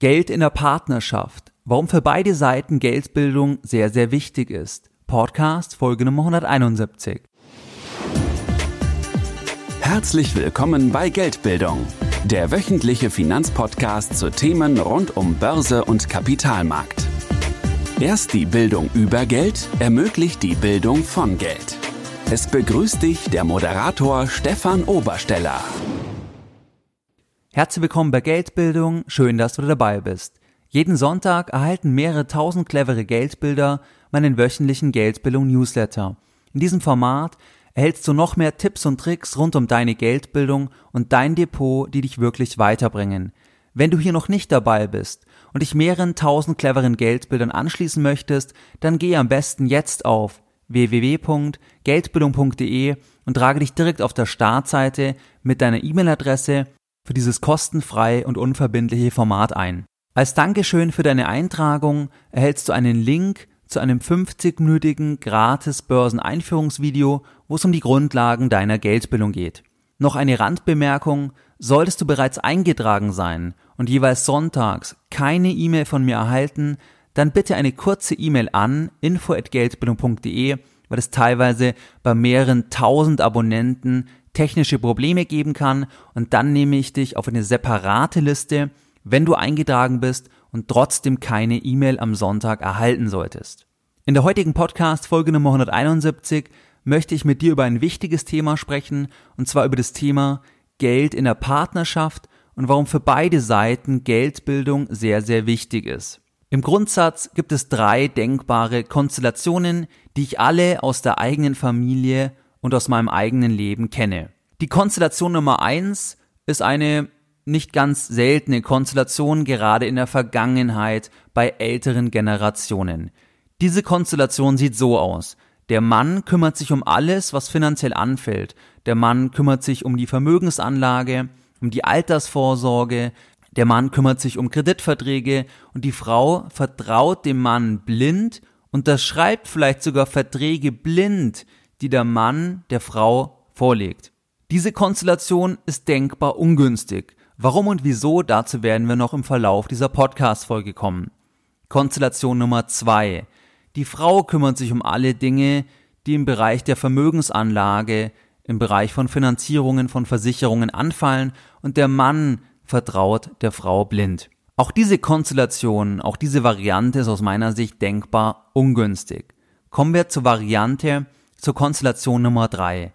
Geld in der Partnerschaft. Warum für beide Seiten Geldbildung sehr, sehr wichtig ist. Podcast Folge Nummer 171. Herzlich willkommen bei Geldbildung, der wöchentliche Finanzpodcast zu Themen rund um Börse und Kapitalmarkt. Erst die Bildung über Geld ermöglicht die Bildung von Geld. Es begrüßt dich der Moderator Stefan Obersteller. Herzlich willkommen bei Geldbildung, schön, dass du dabei bist. Jeden Sonntag erhalten mehrere tausend clevere Geldbilder meinen wöchentlichen Geldbildung Newsletter. In diesem Format erhältst du noch mehr Tipps und Tricks rund um deine Geldbildung und dein Depot, die dich wirklich weiterbringen. Wenn du hier noch nicht dabei bist und dich mehreren tausend cleveren Geldbildern anschließen möchtest, dann geh am besten jetzt auf www.geldbildung.de und trage dich direkt auf der Startseite mit deiner E-Mail-Adresse für dieses kostenfrei und unverbindliche Format ein. Als Dankeschön für deine Eintragung erhältst du einen Link zu einem 50-minütigen gratis Börseneinführungsvideo, wo es um die Grundlagen deiner Geldbildung geht. Noch eine Randbemerkung, solltest du bereits eingetragen sein und jeweils sonntags keine E-Mail von mir erhalten, dann bitte eine kurze E-Mail an info@geldbildung.de, weil es teilweise bei mehreren tausend Abonnenten technische Probleme geben kann und dann nehme ich dich auf eine separate Liste, wenn du eingetragen bist und trotzdem keine E-Mail am Sonntag erhalten solltest. In der heutigen Podcast Folge Nummer 171 möchte ich mit dir über ein wichtiges Thema sprechen und zwar über das Thema Geld in der Partnerschaft und warum für beide Seiten Geldbildung sehr, sehr wichtig ist. Im Grundsatz gibt es drei denkbare Konstellationen, die ich alle aus der eigenen Familie und aus meinem eigenen Leben kenne. Die Konstellation Nummer eins ist eine nicht ganz seltene Konstellation gerade in der Vergangenheit bei älteren Generationen. Diese Konstellation sieht so aus. Der Mann kümmert sich um alles, was finanziell anfällt. Der Mann kümmert sich um die Vermögensanlage, um die Altersvorsorge, der Mann kümmert sich um Kreditverträge und die Frau vertraut dem Mann blind, unterschreibt vielleicht sogar Verträge blind, die der Mann der Frau vorlegt. Diese Konstellation ist denkbar ungünstig. Warum und wieso, dazu werden wir noch im Verlauf dieser Podcast-Folge kommen. Konstellation Nummer zwei: Die Frau kümmert sich um alle Dinge, die im Bereich der Vermögensanlage, im Bereich von Finanzierungen, von Versicherungen anfallen und der Mann vertraut der Frau blind. Auch diese Konstellation, auch diese Variante ist aus meiner Sicht denkbar ungünstig. Kommen wir zur Variante, zur Konstellation Nummer drei.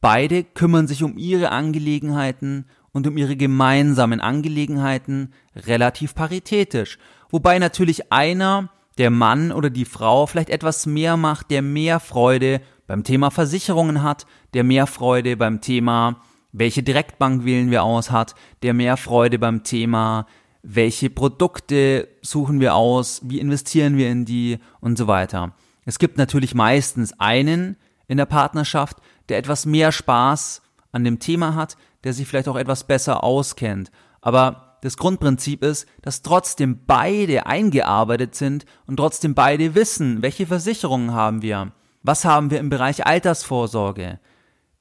Beide kümmern sich um ihre Angelegenheiten und um ihre gemeinsamen Angelegenheiten relativ paritätisch, wobei natürlich einer, der Mann oder die Frau, vielleicht etwas mehr macht, der mehr Freude beim Thema Versicherungen hat, der mehr Freude beim Thema, welche Direktbank wählen wir aus hat, der mehr Freude beim Thema, welche Produkte suchen wir aus, wie investieren wir in die und so weiter. Es gibt natürlich meistens einen in der Partnerschaft, der etwas mehr Spaß an dem Thema hat, der sich vielleicht auch etwas besser auskennt. Aber das Grundprinzip ist, dass trotzdem beide eingearbeitet sind und trotzdem beide wissen, welche Versicherungen haben wir, was haben wir im Bereich Altersvorsorge,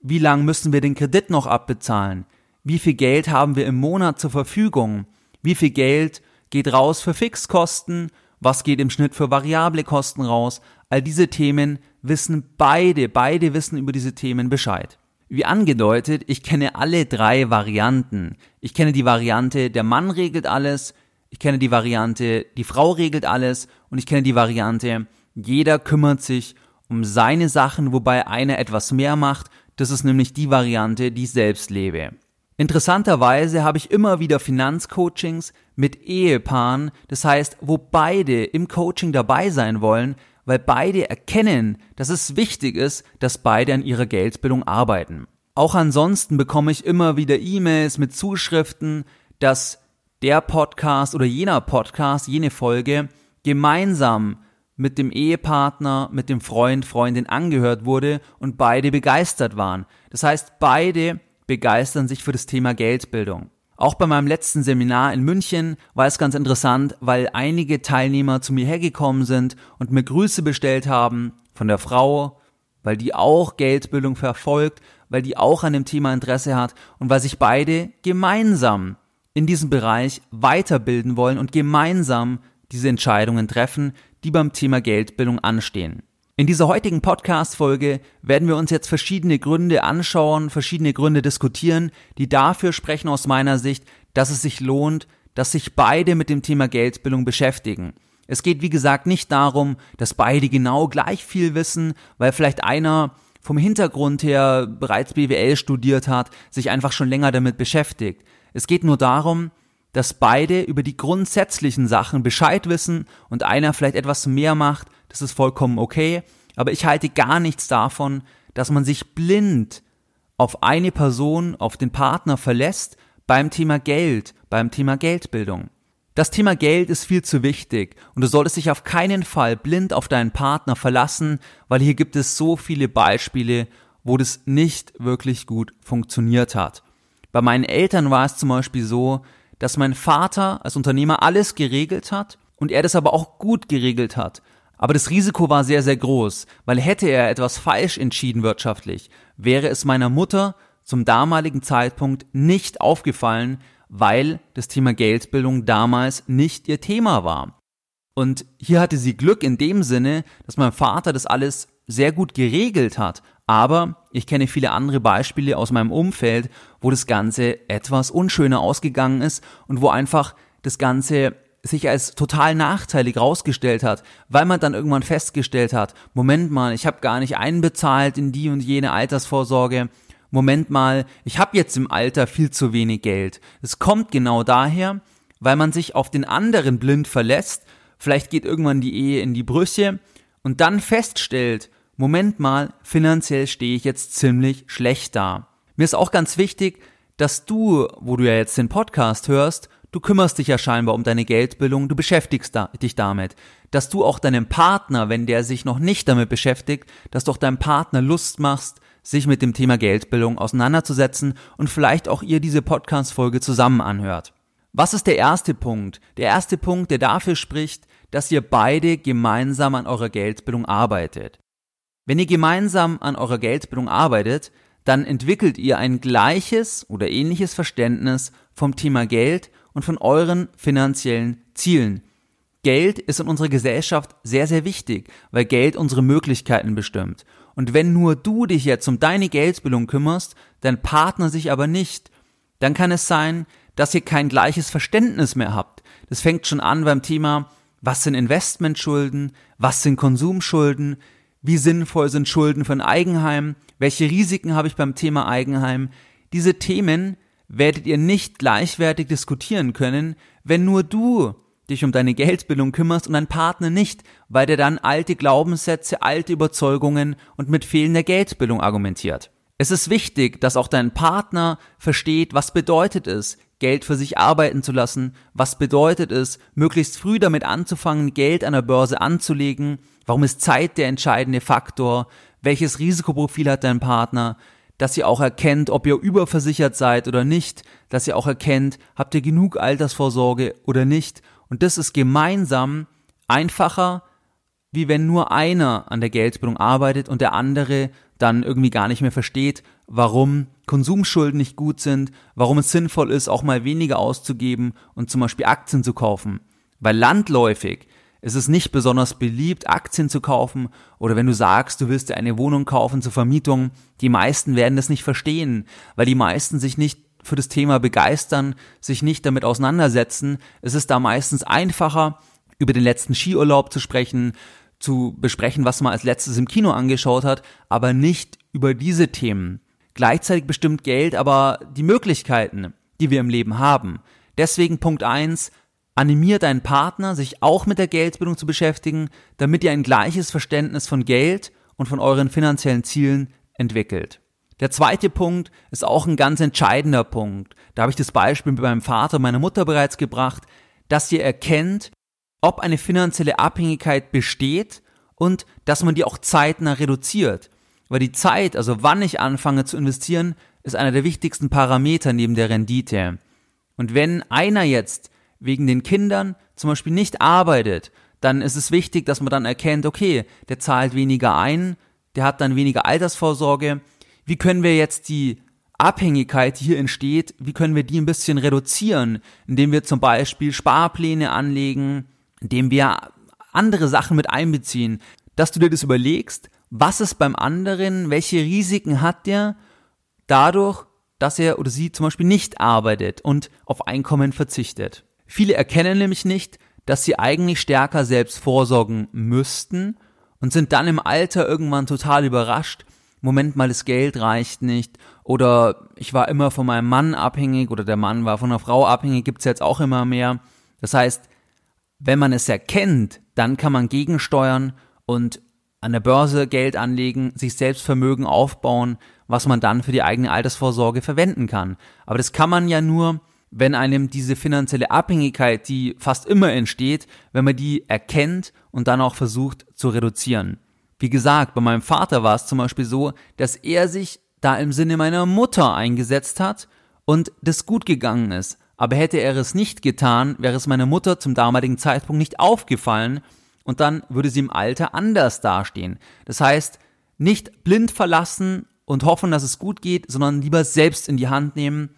wie lang müssen wir den Kredit noch abbezahlen, wie viel Geld haben wir im Monat zur Verfügung, wie viel Geld geht raus für Fixkosten, was geht im Schnitt für variable Kosten raus, All diese Themen wissen beide, beide wissen über diese Themen Bescheid. Wie angedeutet, ich kenne alle drei Varianten. Ich kenne die Variante, der Mann regelt alles, ich kenne die Variante, die Frau regelt alles und ich kenne die Variante, jeder kümmert sich um seine Sachen, wobei einer etwas mehr macht. Das ist nämlich die Variante, die ich selbst lebe. Interessanterweise habe ich immer wieder Finanzcoachings mit Ehepaaren, das heißt, wo beide im Coaching dabei sein wollen, weil beide erkennen, dass es wichtig ist, dass beide an ihrer Geldbildung arbeiten. Auch ansonsten bekomme ich immer wieder E-Mails mit Zuschriften, dass der Podcast oder jener Podcast, jene Folge gemeinsam mit dem Ehepartner, mit dem Freund, Freundin angehört wurde und beide begeistert waren. Das heißt, beide begeistern sich für das Thema Geldbildung. Auch bei meinem letzten Seminar in München war es ganz interessant, weil einige Teilnehmer zu mir hergekommen sind und mir Grüße bestellt haben von der Frau, weil die auch Geldbildung verfolgt, weil die auch an dem Thema Interesse hat und weil sich beide gemeinsam in diesem Bereich weiterbilden wollen und gemeinsam diese Entscheidungen treffen, die beim Thema Geldbildung anstehen. In dieser heutigen Podcast-Folge werden wir uns jetzt verschiedene Gründe anschauen, verschiedene Gründe diskutieren, die dafür sprechen aus meiner Sicht, dass es sich lohnt, dass sich beide mit dem Thema Geldbildung beschäftigen. Es geht wie gesagt nicht darum, dass beide genau gleich viel wissen, weil vielleicht einer vom Hintergrund her bereits BWL studiert hat, sich einfach schon länger damit beschäftigt. Es geht nur darum, dass beide über die grundsätzlichen Sachen Bescheid wissen und einer vielleicht etwas mehr macht, das ist vollkommen okay, aber ich halte gar nichts davon, dass man sich blind auf eine Person, auf den Partner verlässt beim Thema Geld, beim Thema Geldbildung. Das Thema Geld ist viel zu wichtig und du solltest dich auf keinen Fall blind auf deinen Partner verlassen, weil hier gibt es so viele Beispiele, wo das nicht wirklich gut funktioniert hat. Bei meinen Eltern war es zum Beispiel so, dass mein Vater als Unternehmer alles geregelt hat und er das aber auch gut geregelt hat. Aber das Risiko war sehr, sehr groß, weil hätte er etwas falsch entschieden wirtschaftlich, wäre es meiner Mutter zum damaligen Zeitpunkt nicht aufgefallen, weil das Thema Geldbildung damals nicht ihr Thema war. Und hier hatte sie Glück in dem Sinne, dass mein Vater das alles sehr gut geregelt hat. Aber ich kenne viele andere Beispiele aus meinem Umfeld, wo das Ganze etwas unschöner ausgegangen ist und wo einfach das Ganze sich als total nachteilig rausgestellt hat, weil man dann irgendwann festgestellt hat, Moment mal, ich habe gar nicht einbezahlt in die und jene Altersvorsorge, Moment mal, ich habe jetzt im Alter viel zu wenig Geld. Es kommt genau daher, weil man sich auf den anderen blind verlässt, vielleicht geht irgendwann die Ehe in die Brüche und dann feststellt, Moment mal, finanziell stehe ich jetzt ziemlich schlecht da. Mir ist auch ganz wichtig, dass du, wo du ja jetzt den Podcast hörst, du kümmerst dich ja scheinbar um deine Geldbildung, du beschäftigst da, dich damit, dass du auch deinem Partner, wenn der sich noch nicht damit beschäftigt, dass du auch deinem Partner Lust machst, sich mit dem Thema Geldbildung auseinanderzusetzen und vielleicht auch ihr diese Podcast-Folge zusammen anhört. Was ist der erste Punkt? Der erste Punkt, der dafür spricht, dass ihr beide gemeinsam an eurer Geldbildung arbeitet. Wenn ihr gemeinsam an eurer Geldbildung arbeitet, dann entwickelt ihr ein gleiches oder ähnliches Verständnis vom Thema Geld und von euren finanziellen Zielen. Geld ist in unserer Gesellschaft sehr, sehr wichtig, weil Geld unsere Möglichkeiten bestimmt. Und wenn nur du dich jetzt um deine Geldbildung kümmerst, dein Partner sich aber nicht, dann kann es sein, dass ihr kein gleiches Verständnis mehr habt. Das fängt schon an beim Thema, was sind Investmentschulden, was sind Konsumschulden, wie sinnvoll sind Schulden für ein Eigenheim? Welche Risiken habe ich beim Thema Eigenheim? Diese Themen werdet ihr nicht gleichwertig diskutieren können, wenn nur du dich um deine Geldbildung kümmerst und dein Partner nicht, weil der dann alte Glaubenssätze, alte Überzeugungen und mit fehlender Geldbildung argumentiert. Es ist wichtig, dass auch dein Partner versteht, was bedeutet es, Geld für sich arbeiten zu lassen, was bedeutet es, möglichst früh damit anzufangen, Geld an der Börse anzulegen, warum ist Zeit der entscheidende Faktor, welches Risikoprofil hat dein Partner, dass ihr auch erkennt, ob ihr überversichert seid oder nicht, dass ihr auch erkennt, habt ihr genug Altersvorsorge oder nicht. Und das ist gemeinsam einfacher, wie wenn nur einer an der Geldbildung arbeitet und der andere dann irgendwie gar nicht mehr versteht, warum Konsumschulden nicht gut sind, warum es sinnvoll ist, auch mal weniger auszugeben und zum Beispiel Aktien zu kaufen. Weil landläufig ist es nicht besonders beliebt, Aktien zu kaufen oder wenn du sagst, du willst dir eine Wohnung kaufen zur Vermietung, die meisten werden das nicht verstehen, weil die meisten sich nicht für das Thema begeistern, sich nicht damit auseinandersetzen. Es ist da meistens einfacher, über den letzten Skiurlaub zu sprechen, zu besprechen, was man als letztes im Kino angeschaut hat, aber nicht über diese Themen. Gleichzeitig bestimmt Geld aber die Möglichkeiten, die wir im Leben haben. Deswegen Punkt eins: animiert deinen Partner, sich auch mit der Geldbildung zu beschäftigen, damit ihr ein gleiches Verständnis von Geld und von euren finanziellen Zielen entwickelt. Der zweite Punkt ist auch ein ganz entscheidender Punkt. Da habe ich das Beispiel mit meinem Vater und meiner Mutter bereits gebracht, dass ihr erkennt, ob eine finanzielle Abhängigkeit besteht und dass man die auch zeitnah reduziert. Weil die Zeit, also wann ich anfange zu investieren, ist einer der wichtigsten Parameter neben der Rendite. Und wenn einer jetzt wegen den Kindern zum Beispiel nicht arbeitet, dann ist es wichtig, dass man dann erkennt, okay, der zahlt weniger ein, der hat dann weniger Altersvorsorge. Wie können wir jetzt die Abhängigkeit, die hier entsteht, wie können wir die ein bisschen reduzieren, indem wir zum Beispiel Sparpläne anlegen, indem wir andere Sachen mit einbeziehen, dass du dir das überlegst, was ist beim anderen, welche Risiken hat der dadurch, dass er oder sie zum Beispiel nicht arbeitet und auf Einkommen verzichtet. Viele erkennen nämlich nicht, dass sie eigentlich stärker selbst vorsorgen müssten und sind dann im Alter irgendwann total überrascht. Moment mal, das Geld reicht nicht oder ich war immer von meinem Mann abhängig oder der Mann war von einer Frau abhängig, gibt's jetzt auch immer mehr. Das heißt, wenn man es erkennt, dann kann man gegensteuern und an der Börse Geld anlegen, sich selbst Vermögen aufbauen, was man dann für die eigene Altersvorsorge verwenden kann. Aber das kann man ja nur, wenn einem diese finanzielle Abhängigkeit, die fast immer entsteht, wenn man die erkennt und dann auch versucht zu reduzieren. Wie gesagt, bei meinem Vater war es zum Beispiel so, dass er sich da im Sinne meiner Mutter eingesetzt hat und das gut gegangen ist. Aber hätte er es nicht getan, wäre es meiner Mutter zum damaligen Zeitpunkt nicht aufgefallen und dann würde sie im Alter anders dastehen. Das heißt, nicht blind verlassen und hoffen, dass es gut geht, sondern lieber selbst in die Hand nehmen,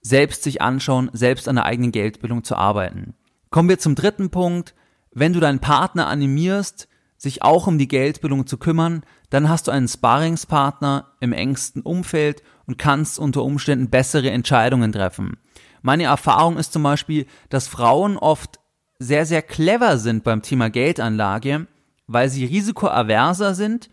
selbst sich anschauen, selbst an der eigenen Geldbildung zu arbeiten. Kommen wir zum dritten Punkt. Wenn du deinen Partner animierst, sich auch um die Geldbildung zu kümmern, dann hast du einen Sparingspartner im engsten Umfeld und kannst unter Umständen bessere Entscheidungen treffen. Meine Erfahrung ist zum Beispiel, dass Frauen oft sehr, sehr clever sind beim Thema Geldanlage, weil sie risikoaverser sind,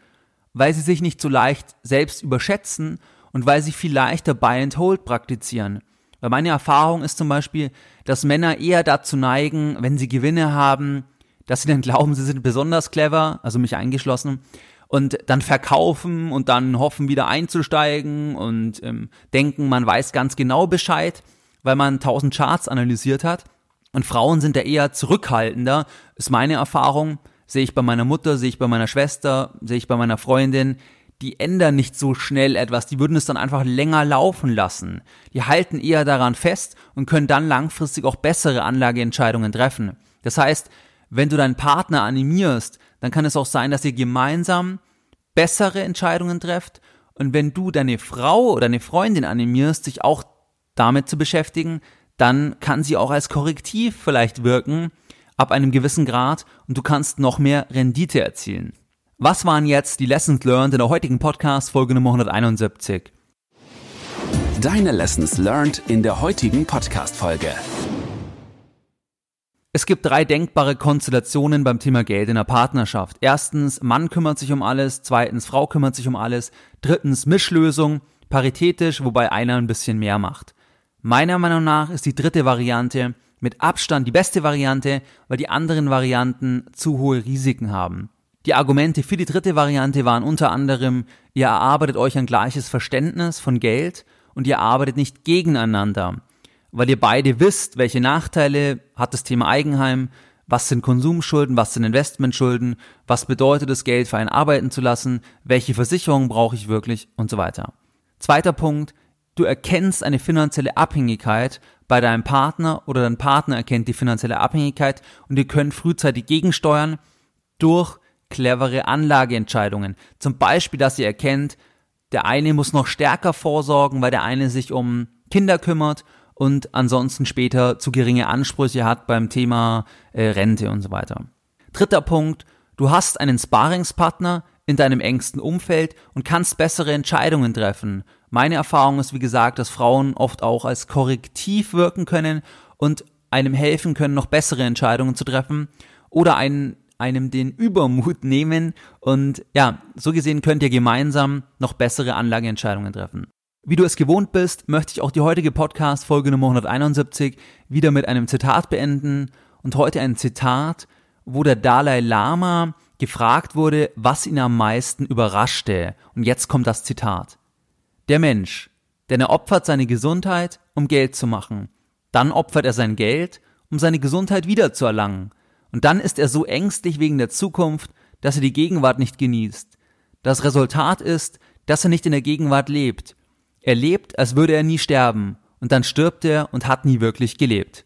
weil sie sich nicht so leicht selbst überschätzen und weil sie viel leichter Buy and Hold praktizieren. Weil meine Erfahrung ist zum Beispiel, dass Männer eher dazu neigen, wenn sie Gewinne haben, dass sie dann glauben, sie sind besonders clever, also mich eingeschlossen, und dann verkaufen und dann hoffen wieder einzusteigen und ähm, denken, man weiß ganz genau Bescheid, weil man tausend Charts analysiert hat. Und Frauen sind da eher zurückhaltender, ist meine Erfahrung. Sehe ich bei meiner Mutter, sehe ich bei meiner Schwester, sehe ich bei meiner Freundin. Die ändern nicht so schnell etwas, die würden es dann einfach länger laufen lassen. Die halten eher daran fest und können dann langfristig auch bessere Anlageentscheidungen treffen. Das heißt, wenn du deinen Partner animierst, dann kann es auch sein, dass ihr gemeinsam bessere Entscheidungen trefft. Und wenn du deine Frau oder deine Freundin animierst, sich auch damit zu beschäftigen, dann kann sie auch als Korrektiv vielleicht wirken, ab einem gewissen Grad, und du kannst noch mehr Rendite erzielen. Was waren jetzt die Lessons learned in der heutigen Podcast Folge Nummer 171? Deine Lessons learned in der heutigen Podcast Folge. Es gibt drei denkbare Konstellationen beim Thema Geld in der Partnerschaft. Erstens, Mann kümmert sich um alles, zweitens, Frau kümmert sich um alles, drittens, Mischlösung, paritätisch, wobei einer ein bisschen mehr macht. Meiner Meinung nach ist die dritte Variante mit Abstand die beste Variante, weil die anderen Varianten zu hohe Risiken haben. Die Argumente für die dritte Variante waren unter anderem, ihr erarbeitet euch ein gleiches Verständnis von Geld und ihr arbeitet nicht gegeneinander weil ihr beide wisst, welche Nachteile hat das Thema Eigenheim, was sind Konsumschulden, was sind Investmentschulden, was bedeutet es, Geld für einen arbeiten zu lassen, welche Versicherungen brauche ich wirklich und so weiter. Zweiter Punkt, du erkennst eine finanzielle Abhängigkeit bei deinem Partner oder dein Partner erkennt die finanzielle Abhängigkeit und ihr könnt frühzeitig gegensteuern durch clevere Anlageentscheidungen. Zum Beispiel, dass ihr erkennt, der eine muss noch stärker vorsorgen, weil der eine sich um Kinder kümmert und ansonsten später zu geringe Ansprüche hat beim Thema äh, Rente und so weiter. Dritter Punkt, du hast einen Sparingspartner in deinem engsten Umfeld und kannst bessere Entscheidungen treffen. Meine Erfahrung ist, wie gesagt, dass Frauen oft auch als Korrektiv wirken können und einem helfen können, noch bessere Entscheidungen zu treffen oder einen, einem den Übermut nehmen und ja, so gesehen könnt ihr gemeinsam noch bessere Anlageentscheidungen treffen. Wie du es gewohnt bist, möchte ich auch die heutige Podcast Folge Nummer 171 wieder mit einem Zitat beenden und heute ein Zitat, wo der Dalai Lama gefragt wurde, was ihn am meisten überraschte. Und jetzt kommt das Zitat. Der Mensch, denn er opfert seine Gesundheit, um Geld zu machen. Dann opfert er sein Geld, um seine Gesundheit wiederzuerlangen. Und dann ist er so ängstlich wegen der Zukunft, dass er die Gegenwart nicht genießt. Das Resultat ist, dass er nicht in der Gegenwart lebt er lebt, als würde er nie sterben, und dann stirbt er und hat nie wirklich gelebt.